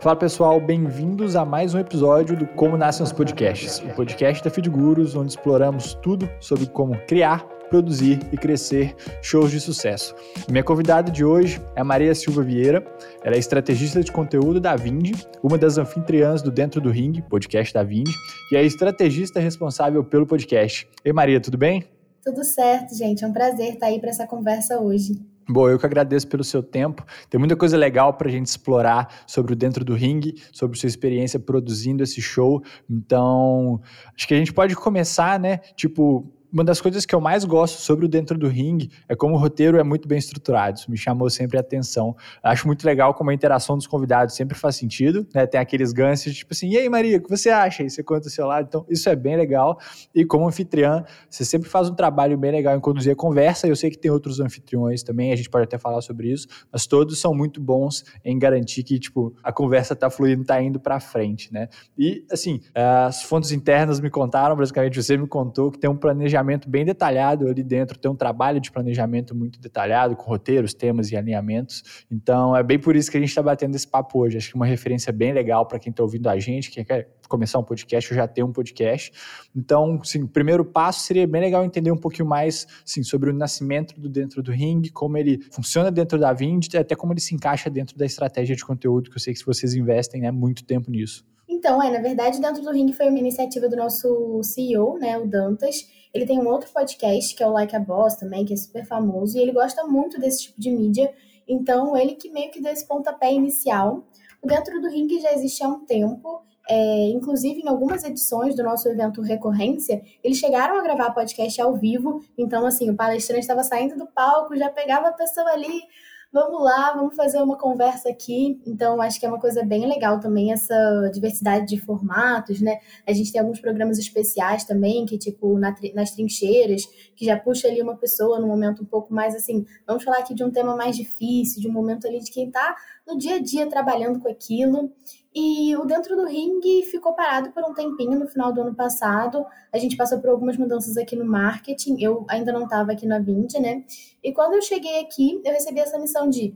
Fala pessoal, bem-vindos a mais um episódio do Como Nascem os Podcasts, o podcast da Feedgurus, onde exploramos tudo sobre como criar, produzir e crescer shows de sucesso. Minha convidada de hoje é Maria Silva Vieira, ela é estrategista de conteúdo da Vindi, uma das anfitriãs do Dentro do Ring, podcast da Vindi, e é estrategista responsável pelo podcast. Ei Maria, tudo bem? Tudo certo, gente. É um prazer estar aí para essa conversa hoje. Bom, eu que agradeço pelo seu tempo. Tem muita coisa legal para a gente explorar sobre o dentro do ringue, sobre sua experiência produzindo esse show. Então, acho que a gente pode começar, né? Tipo, uma das coisas que eu mais gosto sobre o Dentro do Ring é como o roteiro é muito bem estruturado. Isso me chamou sempre a atenção. Acho muito legal como a interação dos convidados sempre faz sentido, né? Tem aqueles ganchos, tipo assim, e aí, Maria, o que você acha? E você conta o seu lado. Então, isso é bem legal. E como anfitriã, você sempre faz um trabalho bem legal em conduzir a conversa. Eu sei que tem outros anfitriões também, a gente pode até falar sobre isso, mas todos são muito bons em garantir que, tipo, a conversa tá fluindo, tá indo para frente, né? E, assim, as fontes internas me contaram, basicamente, você me contou que tem um planejamento planejamento bem detalhado ali dentro, tem um trabalho de planejamento muito detalhado, com roteiros, temas e alinhamentos. Então, é bem por isso que a gente está batendo esse papo hoje. Acho que uma referência bem legal para quem está ouvindo a gente, quem quer começar um podcast ou já tem um podcast. Então, sim, o primeiro passo seria bem legal entender um pouquinho mais sim, sobre o nascimento do dentro do ring, como ele funciona dentro da Vind, até como ele se encaixa dentro da estratégia de conteúdo, que eu sei que vocês investem né, muito tempo nisso. Então, é, na verdade, dentro do ring foi uma iniciativa do nosso CEO, né, o Dantas, ele tem um outro podcast, que é o Like a Boss também, que é super famoso, e ele gosta muito desse tipo de mídia. Então, ele que meio que deu esse pontapé inicial. O Dentro do Ring já existe há um tempo, é, inclusive em algumas edições do nosso evento Recorrência, eles chegaram a gravar podcast ao vivo. Então, assim, o palestrante estava saindo do palco, já pegava a pessoa ali vamos lá, vamos fazer uma conversa aqui. Então, acho que é uma coisa bem legal também essa diversidade de formatos, né? A gente tem alguns programas especiais também, que tipo na, nas trincheiras, que já puxa ali uma pessoa num momento um pouco mais assim, vamos falar aqui de um tema mais difícil, de um momento ali de quem está no dia a dia trabalhando com aquilo. E o Dentro do Ring ficou parado por um tempinho no final do ano passado. A gente passou por algumas mudanças aqui no marketing. Eu ainda não estava aqui na Vind, né? E quando eu cheguei aqui, eu recebi essa missão de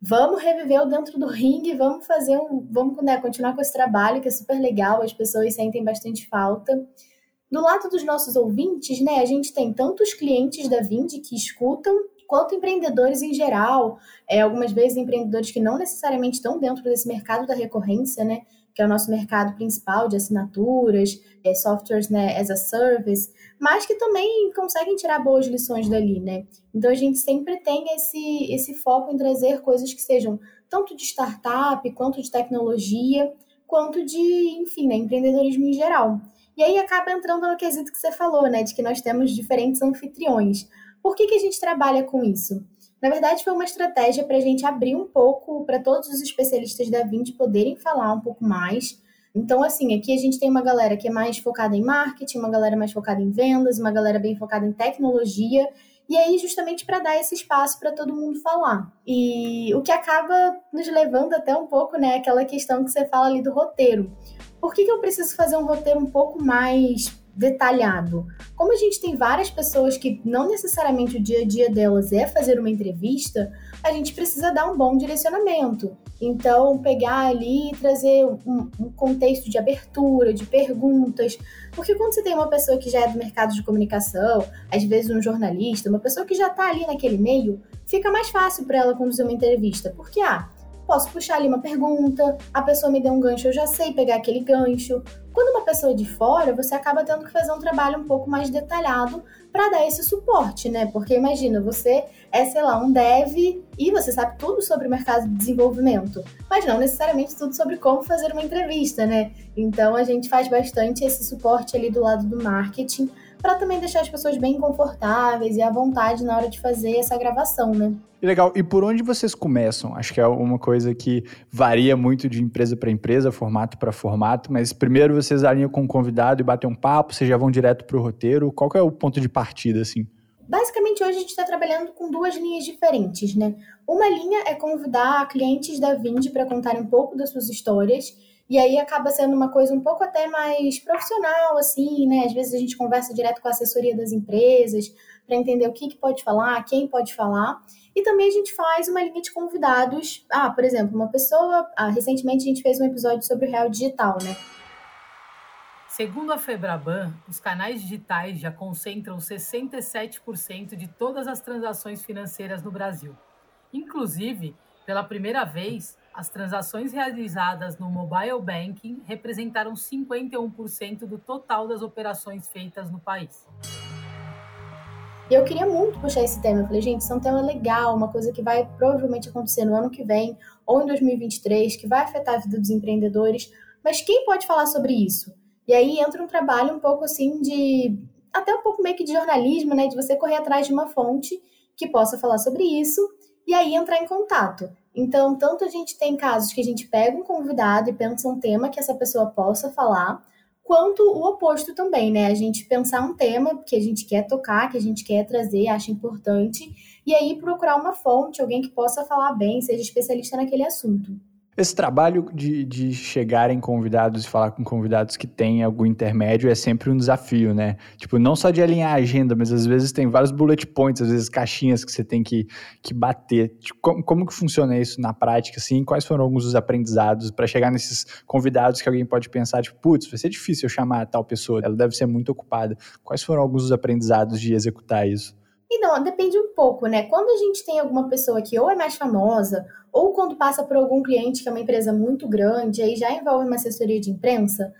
vamos reviver o Dentro do Ring, vamos fazer um. Vamos né, continuar com esse trabalho que é super legal, as pessoas sentem bastante falta. Do lado dos nossos ouvintes, né, a gente tem tanto os clientes da Vind que escutam quanto empreendedores em geral, é, algumas vezes empreendedores que não necessariamente estão dentro desse mercado da recorrência, né, que é o nosso mercado principal de assinaturas, é, softwares né, as a service, mas que também conseguem tirar boas lições dali, né? Então a gente sempre tem esse, esse foco em trazer coisas que sejam tanto de startup, quanto de tecnologia, quanto de, enfim, né, empreendedorismo em geral. E aí acaba entrando no quesito que você falou, né, de que nós temos diferentes anfitriões. Por que, que a gente trabalha com isso? Na verdade, foi uma estratégia para a gente abrir um pouco para todos os especialistas da Vind poderem falar um pouco mais. Então, assim, aqui a gente tem uma galera que é mais focada em marketing, uma galera mais focada em vendas, uma galera bem focada em tecnologia. E aí, justamente para dar esse espaço para todo mundo falar. E o que acaba nos levando até um pouco, né, aquela questão que você fala ali do roteiro. Por que, que eu preciso fazer um roteiro um pouco mais detalhado. Como a gente tem várias pessoas que não necessariamente o dia a dia delas é fazer uma entrevista, a gente precisa dar um bom direcionamento. Então, pegar ali e trazer um, um contexto de abertura, de perguntas. Porque quando você tem uma pessoa que já é do mercado de comunicação, às vezes um jornalista, uma pessoa que já está ali naquele meio, fica mais fácil para ela conduzir uma entrevista. Porque, ah, posso puxar ali uma pergunta, a pessoa me deu um gancho, eu já sei pegar aquele gancho. Quando uma pessoa de fora, você acaba tendo que fazer um trabalho um pouco mais detalhado para dar esse suporte, né? Porque imagina, você é, sei lá, um dev e você sabe tudo sobre o mercado de desenvolvimento, mas não necessariamente tudo sobre como fazer uma entrevista, né? Então a gente faz bastante esse suporte ali do lado do marketing para também deixar as pessoas bem confortáveis e à vontade na hora de fazer essa gravação, né? Legal. E por onde vocês começam? Acho que é uma coisa que varia muito de empresa para empresa, formato para formato, mas primeiro vocês alinham com o convidado e batem um papo, vocês já vão direto para o roteiro. Qual é o ponto de partida, assim? Basicamente, hoje a gente está trabalhando com duas linhas diferentes, né? Uma linha é convidar clientes da Vind para contarem um pouco das suas histórias E aí acaba sendo uma coisa um pouco até mais profissional, assim, né? Às vezes a gente conversa direto com a assessoria das empresas para entender o que, que pode falar, quem pode falar. E também a gente faz uma linha de convidados. Ah, por exemplo, uma pessoa. Ah, recentemente a gente fez um episódio sobre o real digital, né? Segundo a Febraban, os canais digitais já concentram 67% de todas as transações financeiras no Brasil. Inclusive, pela primeira vez, as transações realizadas no mobile banking representaram 51% do total das operações feitas no país. E eu queria muito puxar esse tema. Eu falei, gente, isso é um tema legal, uma coisa que vai provavelmente acontecer no ano que vem ou em 2023, que vai afetar a vida dos empreendedores. Mas quem pode falar sobre isso? E aí entra um trabalho um pouco assim de. até um pouco meio que de jornalismo, né? De você correr atrás de uma fonte que possa falar sobre isso e aí entrar em contato. Então, tanto a gente tem casos que a gente pega um convidado e pensa um tema que essa pessoa possa falar, quanto o oposto também, né? A gente pensar um tema que a gente quer tocar, que a gente quer trazer, acha importante, e aí procurar uma fonte, alguém que possa falar bem, seja especialista naquele assunto. Esse trabalho de, de chegar em convidados e falar com convidados que têm algum intermédio é sempre um desafio, né? Tipo, não só de alinhar a agenda, mas às vezes tem vários bullet points, às vezes caixinhas que você tem que, que bater. Tipo, como, como que funciona isso na prática, assim? Quais foram alguns dos aprendizados para chegar nesses convidados que alguém pode pensar, tipo, putz, vai ser difícil eu chamar tal pessoa, ela deve ser muito ocupada. Quais foram alguns dos aprendizados de executar isso? Então, depende um pouco, né? Quando a gente tem alguma pessoa que ou é mais famosa, ou quando passa por algum cliente que é uma empresa muito grande, aí já envolve uma assessoria de imprensa,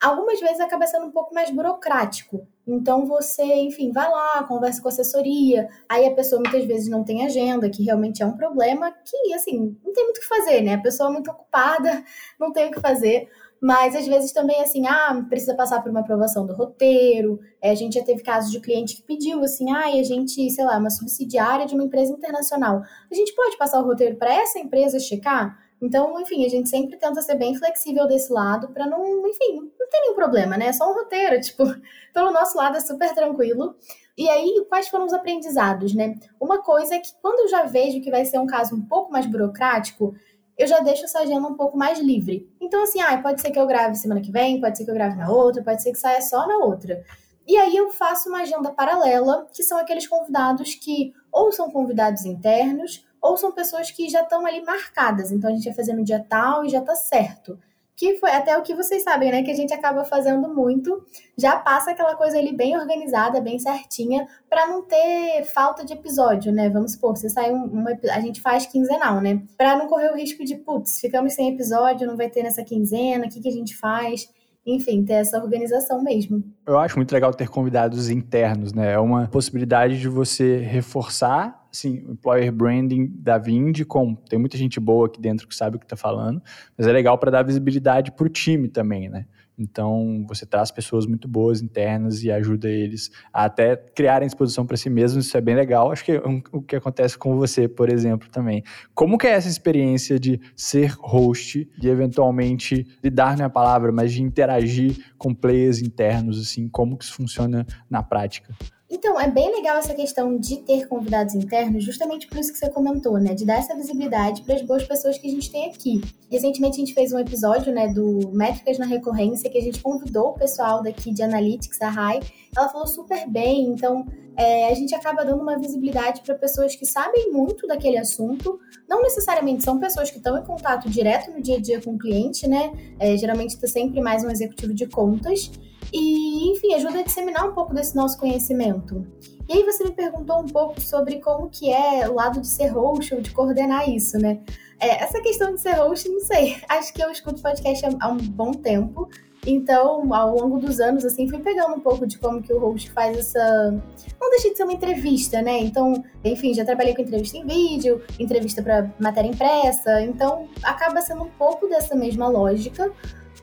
algumas vezes acaba sendo um pouco mais burocrático. Então você, enfim, vai lá, conversa com a assessoria, aí a pessoa muitas vezes não tem agenda, que realmente é um problema, que assim, não tem muito o que fazer, né? A pessoa é muito ocupada, não tem o que fazer. Mas às vezes também assim, ah, precisa passar por uma aprovação do roteiro. É, a gente já teve casos de cliente que pediu assim, ah, e a gente, sei lá, uma subsidiária de uma empresa internacional. A gente pode passar o roteiro para essa empresa checar? Então, enfim, a gente sempre tenta ser bem flexível desse lado para não, enfim, não ter nenhum problema, né? É só um roteiro, tipo, pelo nosso lado é super tranquilo. E aí, quais foram os aprendizados, né? Uma coisa é que quando eu já vejo que vai ser um caso um pouco mais burocrático, eu já deixo essa agenda um pouco mais livre. Então, assim, ah, pode ser que eu grave semana que vem, pode ser que eu grave na outra, pode ser que saia só na outra. E aí eu faço uma agenda paralela, que são aqueles convidados que ou são convidados internos, ou são pessoas que já estão ali marcadas. Então a gente vai fazer no dia tal e já tá certo que foi até o que vocês sabem, né? Que a gente acaba fazendo muito, já passa aquela coisa ali bem organizada, bem certinha, para não ter falta de episódio, né? Vamos supor, você sai um, uma, a gente faz quinzenal, né? Para não correr o risco de, putz, ficamos sem episódio, não vai ter nessa quinzena, o que, que a gente faz? enfim, ter essa organização mesmo. Eu acho muito legal ter convidados internos, né? É uma possibilidade de você reforçar, assim, o employer branding da Vind, com tem muita gente boa aqui dentro que sabe o que está falando, mas é legal para dar visibilidade para o time também, né? Então, você traz pessoas muito boas internas e ajuda eles a até criarem exposição para si mesmos. Isso é bem legal. Acho que é um, o que acontece com você, por exemplo, também. Como que é essa experiência de ser host, de eventualmente lidar não é a palavra, mas de interagir com players internos, assim, como que isso funciona na prática? Então, é bem legal essa questão de ter convidados internos, justamente por isso que você comentou, né? De dar essa visibilidade para as boas pessoas que a gente tem aqui. Recentemente a gente fez um episódio, né, do Métricas na Recorrência, que a gente convidou o pessoal daqui de Analytics, a Rai. Ela falou super bem, então é, a gente acaba dando uma visibilidade para pessoas que sabem muito daquele assunto. Não necessariamente são pessoas que estão em contato direto no dia a dia com o cliente, né? É, geralmente está sempre mais um executivo de contas e, enfim, ajuda a disseminar um pouco desse nosso conhecimento. E aí você me perguntou um pouco sobre como que é o lado de ser host ou de coordenar isso, né? É, essa questão de ser host, não sei. Acho que eu escuto podcast há um bom tempo. Então, ao longo dos anos, assim, fui pegando um pouco de como que o host faz essa... Não deixa de ser uma entrevista, né? Então, enfim, já trabalhei com entrevista em vídeo, entrevista para matéria impressa. Então, acaba sendo um pouco dessa mesma lógica,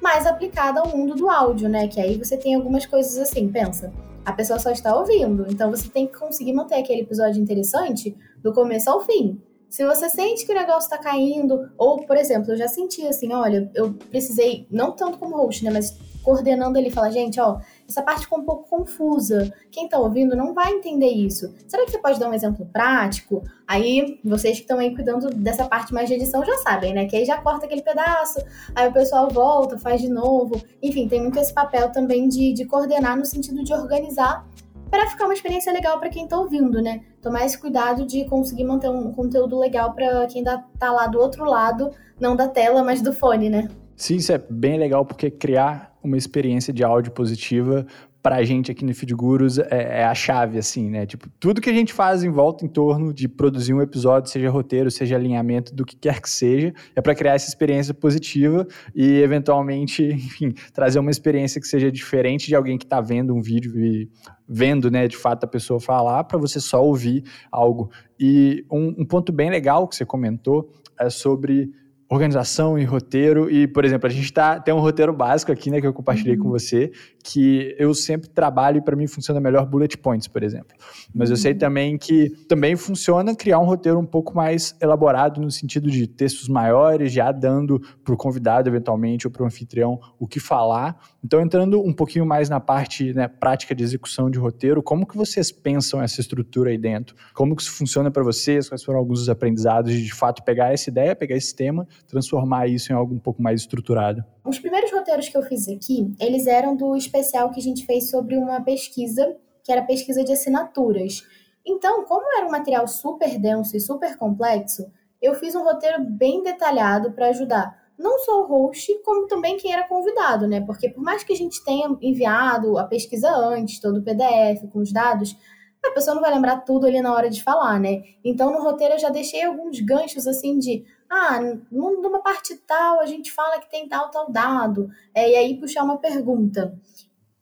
mais aplicada ao mundo do áudio, né? Que aí você tem algumas coisas assim, pensa. A pessoa só está ouvindo, então você tem que conseguir manter aquele episódio interessante do começo ao fim. Se você sente que o negócio está caindo, ou, por exemplo, eu já senti assim, olha, eu precisei, não tanto como host, né, mas coordenando ele, falar, gente, ó, essa parte ficou um pouco confusa. Quem está ouvindo não vai entender isso. Será que você pode dar um exemplo prático? Aí, vocês que estão aí cuidando dessa parte mais de edição já sabem, né? Que aí já corta aquele pedaço, aí o pessoal volta, faz de novo. Enfim, tem muito esse papel também de, de coordenar no sentido de organizar para ficar uma experiência legal para quem está ouvindo, né? Tomar esse cuidado de conseguir manter um conteúdo legal para quem ainda tá lá do outro lado, não da tela, mas do fone, né? Sim, isso é bem legal porque criar uma experiência de áudio positiva para a gente aqui no Feed Gurus é, é, a chave, assim, né? Tipo, tudo que a gente faz em volta em torno de produzir um episódio, seja roteiro, seja alinhamento, do que quer que seja, é para criar essa experiência positiva e, eventualmente, enfim, trazer uma experiência que seja diferente de alguém que está vendo um vídeo e vendo, né, de fato, a pessoa falar, para você só ouvir algo. E um, um ponto bem legal que você comentou é sobre organização e roteiro. E, por exemplo, a gente tá, tem um roteiro básico aqui, né, que eu compartilhei uhum. com você, que eu sempre trabalho e para mim funciona melhor bullet points, por exemplo. Mas eu sei uhum. também que também funciona criar um roteiro um pouco mais elaborado no sentido de textos maiores, já dando para o convidado, eventualmente, ou para o anfitrião o que falar. Então, entrando um pouquinho mais na parte né, prática de execução de roteiro, como que vocês pensam essa estrutura aí dentro? Como que isso funciona para vocês? Quais foram alguns dos aprendizados de, de fato, pegar essa ideia, pegar esse tema, transformar isso em algo um pouco mais estruturado? Os primeiros roteiros que eu fiz aqui, eles eram do especial que a gente fez sobre uma pesquisa, que era pesquisa de assinaturas. Então, como era um material super denso e super complexo, eu fiz um roteiro bem detalhado para ajudar não só o host, como também quem era convidado, né? Porque por mais que a gente tenha enviado a pesquisa antes, todo o PDF com os dados, a pessoa não vai lembrar tudo ali na hora de falar, né? Então no roteiro eu já deixei alguns ganchos assim de ah, numa parte tal a gente fala que tem tal, tal dado, é, e aí puxar uma pergunta.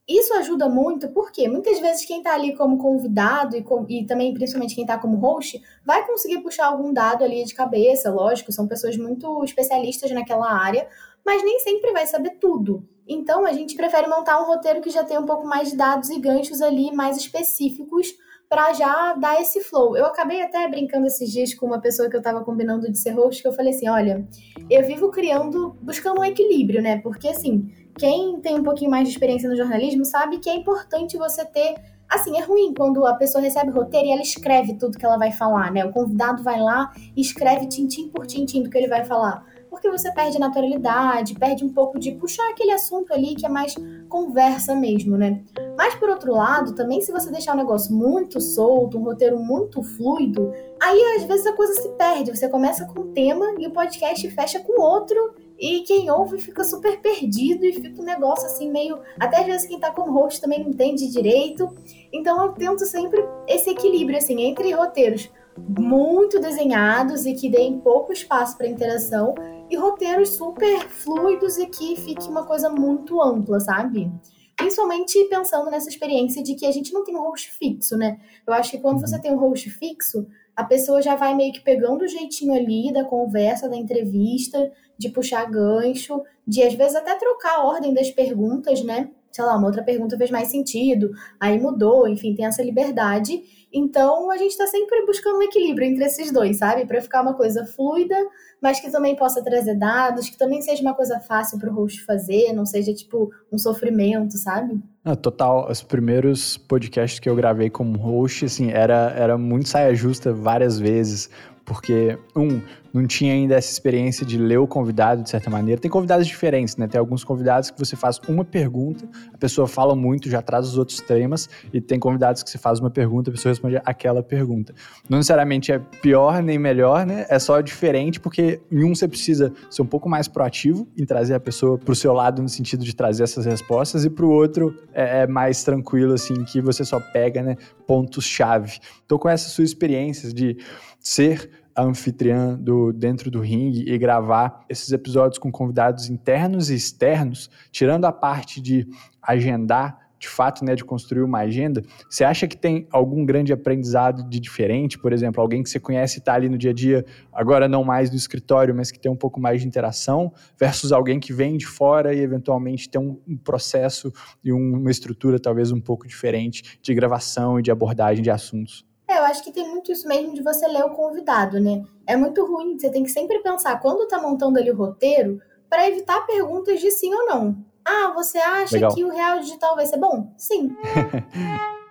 Isso ajuda muito, porque muitas vezes quem está ali como convidado e, com, e também principalmente quem está como host vai conseguir puxar algum dado ali de cabeça, lógico, são pessoas muito especialistas naquela área, mas nem sempre vai saber tudo. Então a gente prefere montar um roteiro que já tem um pouco mais de dados e ganchos ali mais específicos para já dar esse flow. Eu acabei até brincando esses dias com uma pessoa que eu estava combinando de ser host, que eu falei assim, olha, eu vivo criando, buscando um equilíbrio, né? Porque assim, quem tem um pouquinho mais de experiência no jornalismo sabe que é importante você ter Assim, é ruim quando a pessoa recebe o roteiro e ela escreve tudo que ela vai falar, né? O convidado vai lá e escreve tintim por tintim do que ele vai falar porque você perde naturalidade, perde um pouco de puxar aquele assunto ali que é mais conversa mesmo, né? Mas por outro lado, também se você deixar o negócio muito solto, um roteiro muito fluido, aí às vezes a coisa se perde. Você começa com um tema e o podcast fecha com outro e quem ouve fica super perdido e fica um negócio assim meio. Até às vezes quem tá com o host também não entende direito. Então eu tento sempre esse equilíbrio assim entre roteiros muito desenhados e que deem pouco espaço para interação e roteiros super fluidos e que fique uma coisa muito ampla, sabe? Principalmente pensando nessa experiência de que a gente não tem um host fixo, né? Eu acho que quando você tem um host fixo, a pessoa já vai meio que pegando o jeitinho ali da conversa, da entrevista, de puxar gancho, de às vezes até trocar a ordem das perguntas, né? Sei lá, uma outra pergunta fez mais sentido, aí mudou, enfim, tem essa liberdade. Então a gente está sempre buscando um equilíbrio entre esses dois, sabe? Para ficar uma coisa fluida, mas que também possa trazer dados, que também seja uma coisa fácil para o host fazer, não seja tipo um sofrimento, sabe? Ah, total, os primeiros podcasts que eu gravei como host, assim, era, era muito saia justa várias vezes, porque, um, não tinha ainda essa experiência de ler o convidado de certa maneira. Tem convidados diferentes, né? Tem alguns convidados que você faz uma pergunta, a pessoa fala muito, já traz os outros temas, e tem convidados que você faz uma pergunta, a pessoa responde aquela pergunta. Não necessariamente é pior nem melhor, né? É só diferente, porque em um você precisa ser um pouco mais proativo em trazer a pessoa pro seu lado no sentido de trazer essas respostas, e pro outro é, é mais tranquilo, assim, que você só pega, né, pontos-chave. Então, com essas suas experiências de ser anfitriã do Dentro do Ringue e gravar esses episódios com convidados internos e externos, tirando a parte de agendar, de fato, né, de construir uma agenda, você acha que tem algum grande aprendizado de diferente? Por exemplo, alguém que você conhece e está ali no dia a dia, agora não mais no escritório, mas que tem um pouco mais de interação, versus alguém que vem de fora e eventualmente tem um, processo e um, uma estrutura talvez um pouco diferente de gravação e de abordagem de assuntos? É, eu acho que tem muito isso mesmo de você ler o convidado, né? É muito ruim, você tem que sempre pensar quando tá montando ali o roteiro para evitar perguntas de sim ou não. Ah, você acha Legal. que o real digital vai ser bom? Sim.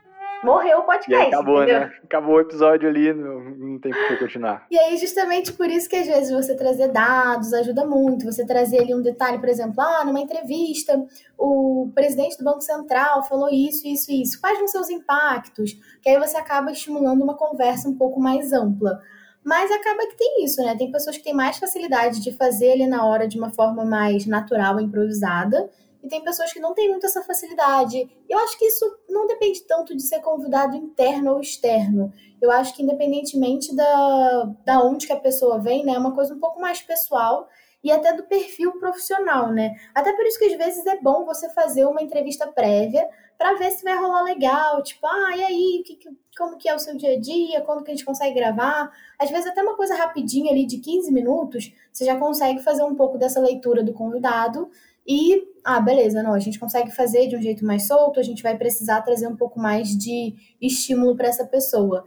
morreu o podcast. acabou, entendeu? né? Acabou o episódio ali, não, não tem por que continuar. E aí, justamente por isso que às vezes você trazer dados ajuda muito. Você trazer ali um detalhe, por exemplo, ah, numa entrevista, o presidente do Banco Central falou isso, isso e isso. Quais vão ser os impactos? Que aí você acaba estimulando uma conversa um pouco mais ampla. Mas acaba que tem isso, né? Tem pessoas que têm mais facilidade de fazer ali na hora de uma forma mais natural, improvisada e tem pessoas que não têm muito essa facilidade. Eu acho que isso não depende tanto de ser convidado interno ou externo. Eu acho que independentemente da, da onde que a pessoa vem, né, é uma coisa um pouco mais pessoal e até do perfil profissional, né? Até por isso que às vezes é bom você fazer uma entrevista prévia para ver se vai rolar legal, tipo, ah, e aí, que, como que é o seu dia a dia, quando que a gente consegue gravar? Às vezes até uma coisa rapidinha ali de 15 minutos, você já consegue fazer um pouco dessa leitura do convidado e, ah, beleza, não, a gente consegue fazer de um jeito mais solto, a gente vai precisar trazer um pouco mais de estímulo para essa pessoa.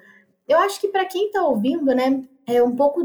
Eu acho que para quem está ouvindo, né, é um pouco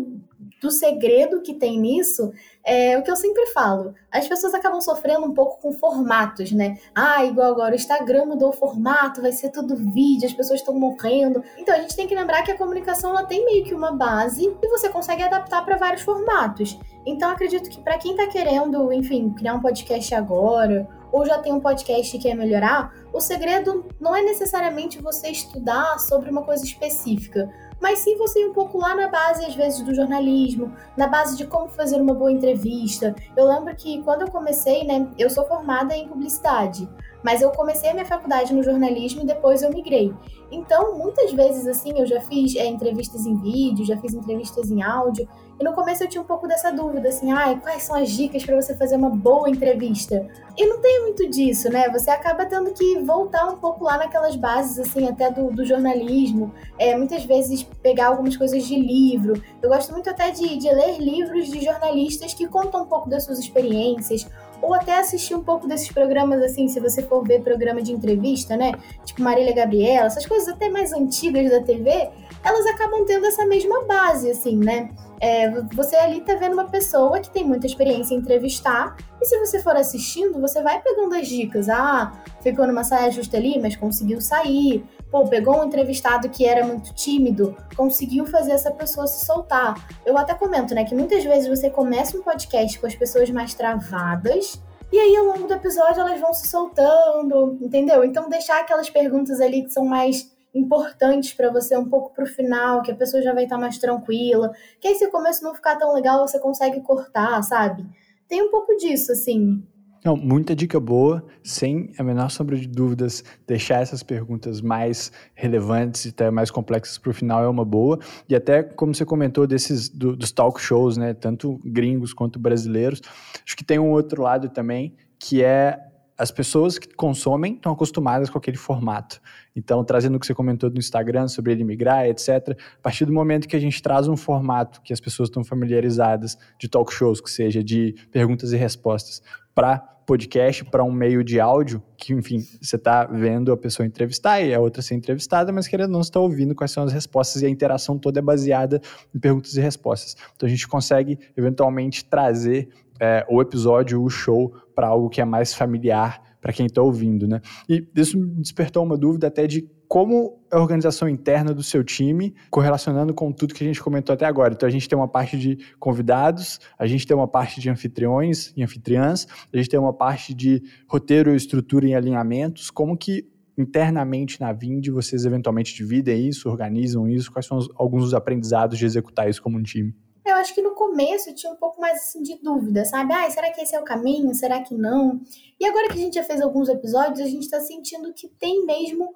do segredo que tem nisso é o que eu sempre falo. As pessoas acabam sofrendo um pouco com formatos, né? Ah, igual agora o Instagram mudou o formato, vai ser tudo vídeo, as pessoas estão morrendo. Então a gente tem que lembrar que a comunicação ela tem meio que uma base e você consegue adaptar para vários formatos. Então acredito que para quem está querendo, enfim, criar um podcast agora ou já tem um podcast e quer melhorar, o segredo não é necessariamente você estudar sobre uma coisa específica mas sim você ir um pouco lá na base, às vezes, do jornalismo, na base de como fazer uma boa entrevista. Eu lembro que quando eu comecei, né, eu sou formada em publicidade, mas eu comecei a minha faculdade no jornalismo e depois eu migrei. Então, muitas vezes, assim, eu já fiz é, entrevistas em vídeo, já fiz entrevistas em áudio, e no começo eu tinha um pouco dessa dúvida, assim, ai, quais são as dicas para você fazer uma boa entrevista? E não tem muito disso, né? Você acaba tendo que voltar um pouco lá naquelas bases, assim, até do, do jornalismo. É, muitas vezes pegar algumas coisas de livro. Eu gosto muito até de, de ler livros de jornalistas que contam um pouco das suas experiências ou até assistir um pouco desses programas, assim, se você for ver programa de entrevista, né? Tipo Marília Gabriela, essas coisas até mais antigas da TV, elas acabam tendo essa mesma base, assim, né? É, você ali tá vendo uma pessoa que tem muita experiência em entrevistar, e se você for assistindo, você vai pegando as dicas. Ah, ficou numa saia justa ali, mas conseguiu sair. Pô, pegou um entrevistado que era muito tímido, conseguiu fazer essa pessoa se soltar. Eu até comento, né, que muitas vezes você começa um podcast com as pessoas mais travadas, e aí, ao longo do episódio, elas vão se soltando, entendeu? Então, deixar aquelas perguntas ali que são mais importantes para você um pouco pro final, que a pessoa já vai estar mais tranquila. Que aí se o começo não ficar tão legal, você consegue cortar, sabe? Tem um pouco disso, assim. Não, muita dica boa, sem a menor sombra de dúvidas, deixar essas perguntas mais relevantes e até mais complexas para o final é uma boa. E até como você comentou desses do, dos talk shows, né, tanto gringos quanto brasileiros, acho que tem um outro lado também que é as pessoas que consomem estão acostumadas com aquele formato. Então, trazendo o que você comentou no Instagram sobre ele migrar, etc., a partir do momento que a gente traz um formato que as pessoas estão familiarizadas de talk shows, que seja de perguntas e respostas, para podcast, para um meio de áudio, que, enfim, você está vendo a pessoa entrevistar e a outra ser entrevistada, mas querendo não está ouvindo quais são as respostas e a interação toda é baseada em perguntas e respostas. Então, a gente consegue, eventualmente, trazer é, o episódio, o show, para algo que é mais familiar para quem está ouvindo, né? E isso me despertou uma dúvida até de como a organização interna do seu time, correlacionando com tudo que a gente comentou até agora. Então, a gente tem uma parte de convidados, a gente tem uma parte de anfitriões e anfitriãs, a gente tem uma parte de roteiro, estrutura e alinhamentos. Como que internamente na Vind vocês eventualmente dividem isso, organizam isso? Quais são os, alguns dos aprendizados de executar isso como um time? Eu acho que no começo tinha um pouco mais assim, de dúvida, sabe? Ah, será que esse é o caminho? Será que não? E agora que a gente já fez alguns episódios, a gente está sentindo que tem mesmo.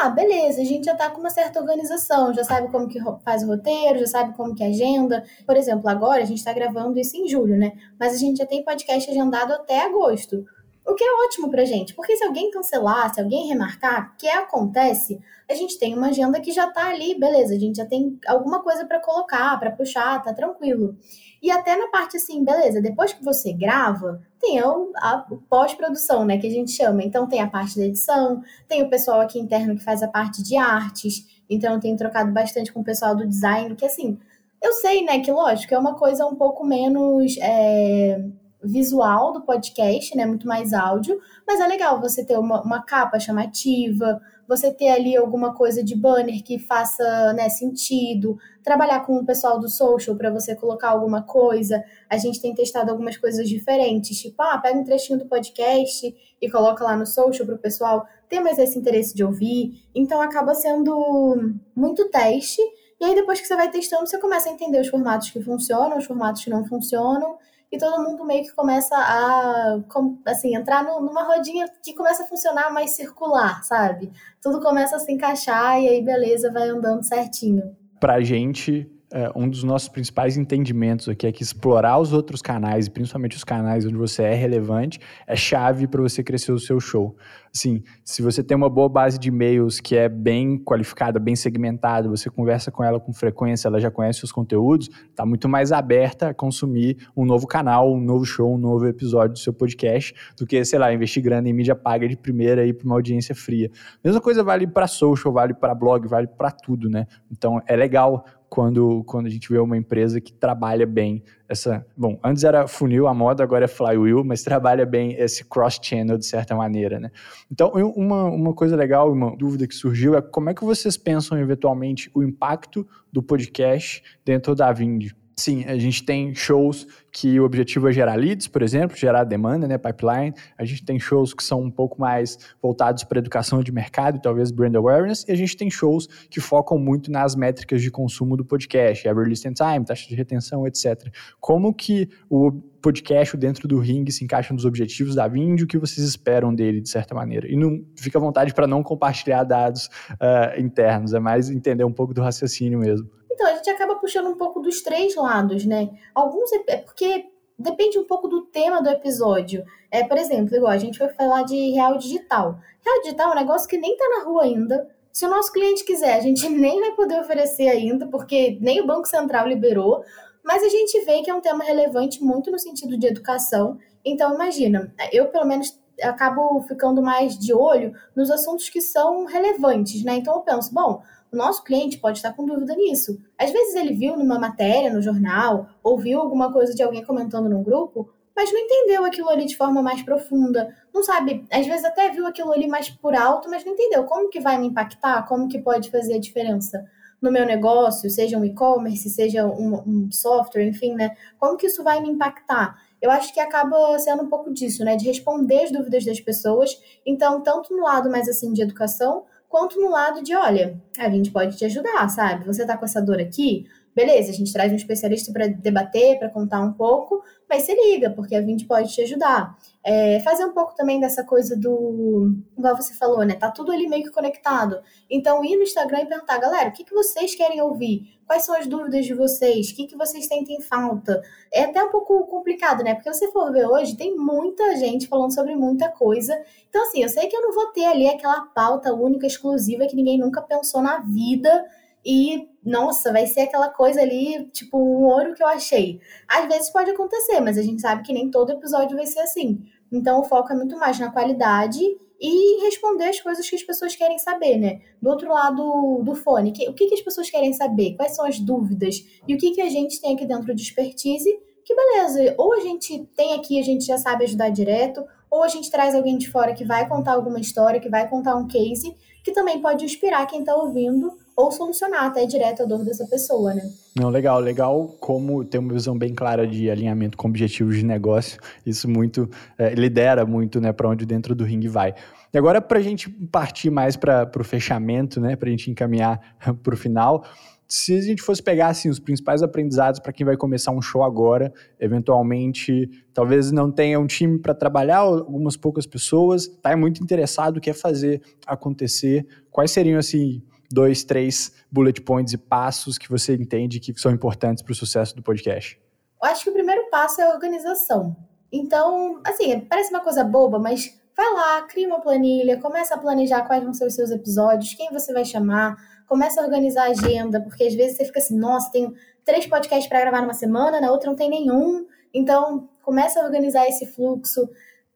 Ah, beleza, a gente já está com uma certa organização, já sabe como que faz o roteiro, já sabe como que agenda. Por exemplo, agora a gente está gravando isso em julho, né? Mas a gente já tem podcast agendado até agosto. O que é ótimo pra gente, porque se alguém cancelar, se alguém remarcar, que acontece, a gente tem uma agenda que já tá ali, beleza, a gente já tem alguma coisa para colocar, para puxar, tá tranquilo. E até na parte assim, beleza, depois que você grava, tem o, a pós-produção, né, que a gente chama. Então tem a parte da edição, tem o pessoal aqui interno que faz a parte de artes, então eu tenho trocado bastante com o pessoal do design, que assim, eu sei, né, que lógico, é uma coisa um pouco menos. É visual do podcast, né? Muito mais áudio, mas é legal você ter uma, uma capa chamativa, você ter ali alguma coisa de banner que faça né, sentido, trabalhar com o pessoal do social para você colocar alguma coisa. A gente tem testado algumas coisas diferentes, tipo, ah, pega um trechinho do podcast e coloca lá no social para o pessoal ter mais esse interesse de ouvir. Então acaba sendo muito teste. E aí, depois que você vai testando, você começa a entender os formatos que funcionam, os formatos que não funcionam, e todo mundo meio que começa a assim, entrar numa rodinha que começa a funcionar mais circular, sabe? Tudo começa a se encaixar e aí beleza, vai andando certinho. Pra gente, um dos nossos principais entendimentos aqui é que explorar os outros canais, principalmente os canais onde você é relevante, é chave para você crescer o seu show. Assim, se você tem uma boa base de e-mails que é bem qualificada, bem segmentada, você conversa com ela com frequência, ela já conhece os conteúdos, está muito mais aberta a consumir um novo canal, um novo show, um novo episódio do seu podcast, do que, sei lá, investir grana em mídia paga de primeira e para uma audiência fria. Mesma coisa vale para social, vale para blog, vale para tudo, né? Então é legal quando, quando a gente vê uma empresa que trabalha bem essa. Bom, antes era funil a moda, agora é flywheel, mas trabalha bem esse cross-channel de certa maneira, né? Então, uma, uma coisa legal, uma dúvida que surgiu é como é que vocês pensam eventualmente o impacto do podcast dentro da Vind? Sim, a gente tem shows que o objetivo é gerar leads, por exemplo, gerar demanda, né, pipeline. A gente tem shows que são um pouco mais voltados para educação de mercado talvez brand awareness. E a gente tem shows que focam muito nas métricas de consumo do podcast, average listen time, taxa de retenção, etc. Como que o podcast dentro do ring se encaixa nos objetivos da Vind o que vocês esperam dele, de certa maneira. E não fica à vontade para não compartilhar dados uh, internos, é mais entender um pouco do raciocínio mesmo. Então, a gente acaba puxando um pouco dos três lados, né? Alguns é porque depende um pouco do tema do episódio. É, por exemplo, igual a gente vai falar de real digital. Real digital é um negócio que nem tá na rua ainda. Se o nosso cliente quiser, a gente nem vai poder oferecer ainda, porque nem o Banco Central liberou. Mas a gente vê que é um tema relevante muito no sentido de educação. Então, imagina, eu pelo menos acabo ficando mais de olho nos assuntos que são relevantes, né? Então eu penso, bom, nosso cliente pode estar com dúvida nisso. Às vezes ele viu numa matéria, no jornal, ou viu alguma coisa de alguém comentando num grupo, mas não entendeu aquilo ali de forma mais profunda. Não sabe, às vezes até viu aquilo ali mais por alto, mas não entendeu como que vai me impactar, como que pode fazer a diferença no meu negócio, seja um e-commerce, seja um, um, software, enfim, né? Como que isso vai me impactar? Eu acho que acaba sendo um pouco disso, né? De responder as dúvidas das pessoas. Então, tanto no lado mais assim de educação, quanto no lado de, olha, a gente pode te ajudar, sabe? Você tá com essa dor aqui? Beleza, a gente traz um especialista para debater, para contar um pouco, mas se liga, porque a Vind pode te ajudar. É, fazer um pouco também dessa coisa do. Igual você falou, né? Tá tudo ali meio que conectado. Então, ir no Instagram e perguntar, galera, o que, que vocês querem ouvir? Quais são as dúvidas de vocês? O que, que vocês sentem falta? É até um pouco complicado, né? Porque você for ver hoje, tem muita gente falando sobre muita coisa. Então, assim, eu sei que eu não vou ter ali aquela pauta única, exclusiva, que ninguém nunca pensou na vida e, nossa, vai ser aquela coisa ali, tipo, um ouro que eu achei. Às vezes pode acontecer, mas a gente sabe que nem todo episódio vai ser assim. Então o foco é muito mais na qualidade e responder as coisas que as pessoas querem saber, né? Do outro lado do fone, que, o que, que as pessoas querem saber? Quais são as dúvidas? E o que, que a gente tem aqui dentro de expertise? Que beleza, ou a gente tem aqui, a gente já sabe ajudar direto, ou a gente traz alguém de fora que vai contar alguma história, que vai contar um case, que também pode inspirar quem está ouvindo ou solucionar até direto a dor dessa pessoa, né? Não, legal, legal como ter uma visão bem clara de alinhamento com objetivos de negócio. Isso muito é, lidera muito, né, para onde dentro do ringue vai. E agora para a gente partir mais para o fechamento, né, para a gente encaminhar para o final. Se a gente fosse pegar assim, os principais aprendizados para quem vai começar um show agora, eventualmente, talvez não tenha um time para trabalhar, algumas poucas pessoas, está muito interessado, quer fazer acontecer. Quais seriam assim dois, três bullet points e passos que você entende que são importantes para o sucesso do podcast? Eu acho que o primeiro passo é a organização. Então, assim, parece uma coisa boba, mas vai lá, cria uma planilha, começa a planejar quais vão ser os seus episódios, quem você vai chamar, começa a organizar a agenda, porque às vezes você fica assim, nossa, tenho três podcasts para gravar numa semana, na outra não tem nenhum. Então, começa a organizar esse fluxo.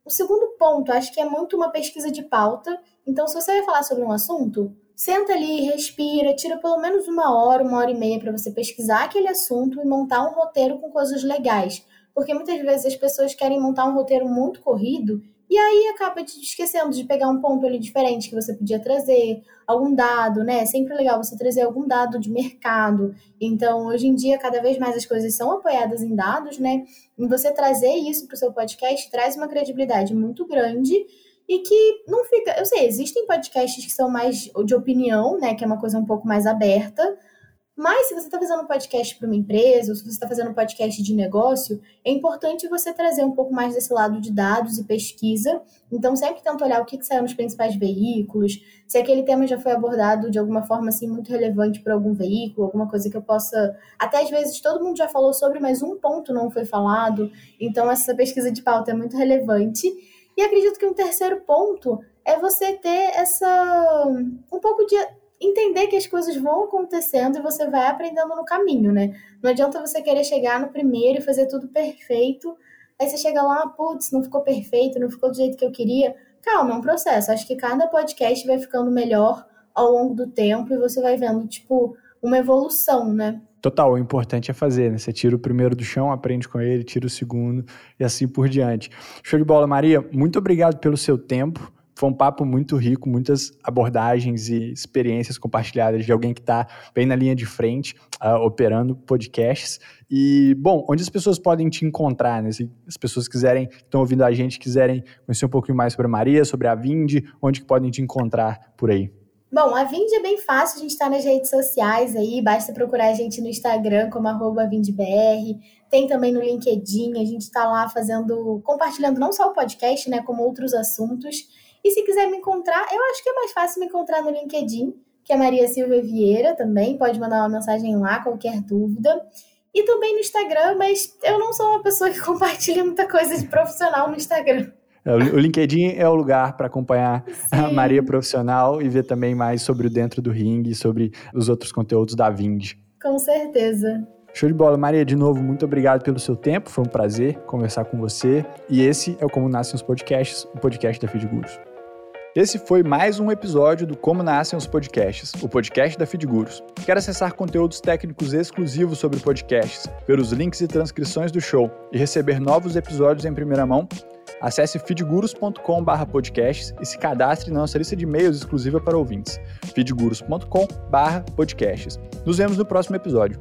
O segundo ponto, acho que é muito uma pesquisa de pauta. Então, se você vai falar sobre um assunto, Senta ali, respira, tira pelo menos uma hora, uma hora e meia para você pesquisar aquele assunto e montar um roteiro com coisas legais. porque muitas vezes as pessoas querem montar um roteiro muito corrido e aí acaba te esquecendo de pegar um ponto ali diferente que você podia trazer, algum dado, né? É sempre legal você trazer algum dado de mercado. Então, hoje em dia, cada vez mais as coisas são apoiadas em dados, né? E você trazer isso para o seu podcast traz uma credibilidade muito grande e que não fica. Eu sei, existem podcasts que são mais de opinião, né? Que é uma coisa um pouco mais aberta mas se você está fazendo um podcast para uma empresa, ou se você está fazendo um podcast de negócio, é importante você trazer um pouco mais desse lado de dados e pesquisa. Então, sempre tenta olhar o que, que saiu nos principais veículos, se aquele tema já foi abordado de alguma forma assim muito relevante para algum veículo, alguma coisa que eu possa. Até às vezes todo mundo já falou sobre, mas um ponto não foi falado. Então, essa pesquisa de pauta é muito relevante. E acredito que um terceiro ponto é você ter essa um pouco de entender que as coisas vão acontecendo e você vai aprendendo no caminho, né? Não adianta você querer chegar no primeiro e fazer tudo perfeito, aí você chega lá, putz, não ficou perfeito, não ficou do jeito que eu queria. Calma, é um processo. Acho que cada podcast vai ficando melhor ao longo do tempo e você vai vendo, tipo, uma evolução, né? Total, o importante é fazer, né? Você tira o primeiro do chão, aprende com ele, tira o segundo e assim por diante. Show de bola, Maria. Muito obrigado pelo seu tempo. Foi um papo muito rico, muitas abordagens e experiências compartilhadas de alguém que está bem na linha de frente, uh, operando podcasts. E, bom, onde as pessoas podem te encontrar, né? Se as pessoas quiserem, estão ouvindo a gente, quiserem conhecer um pouquinho mais sobre a Maria, sobre a Vind, onde que podem te encontrar por aí? Bom, a Vind é bem fácil, a gente está nas redes sociais aí, basta procurar a gente no Instagram como VindBR, tem também no LinkedIn, a gente está lá fazendo, compartilhando não só o podcast, né, como outros assuntos. E se quiser me encontrar, eu acho que é mais fácil me encontrar no LinkedIn, que é Maria Silvia Vieira também. Pode mandar uma mensagem lá, qualquer dúvida. E também no Instagram, mas eu não sou uma pessoa que compartilha muita coisa de profissional no Instagram. É, o LinkedIn é o lugar para acompanhar Sim. a Maria profissional e ver também mais sobre o dentro do ringue, sobre os outros conteúdos da Vind. Com certeza. Show de bola, Maria. De novo, muito obrigado pelo seu tempo. Foi um prazer conversar com você. E esse é o Como Nascem os Podcasts, o podcast da Fidgurus. Esse foi mais um episódio do Como Nascem os Podcasts, o podcast da Fidgurus. Quer acessar conteúdos técnicos exclusivos sobre podcasts, ver os links e transcrições do show e receber novos episódios em primeira mão? Acesse feedgurus.com/podcasts e se cadastre na nossa lista de e-mails exclusiva para ouvintes. feedgurus.com/podcasts. Nos vemos no próximo episódio.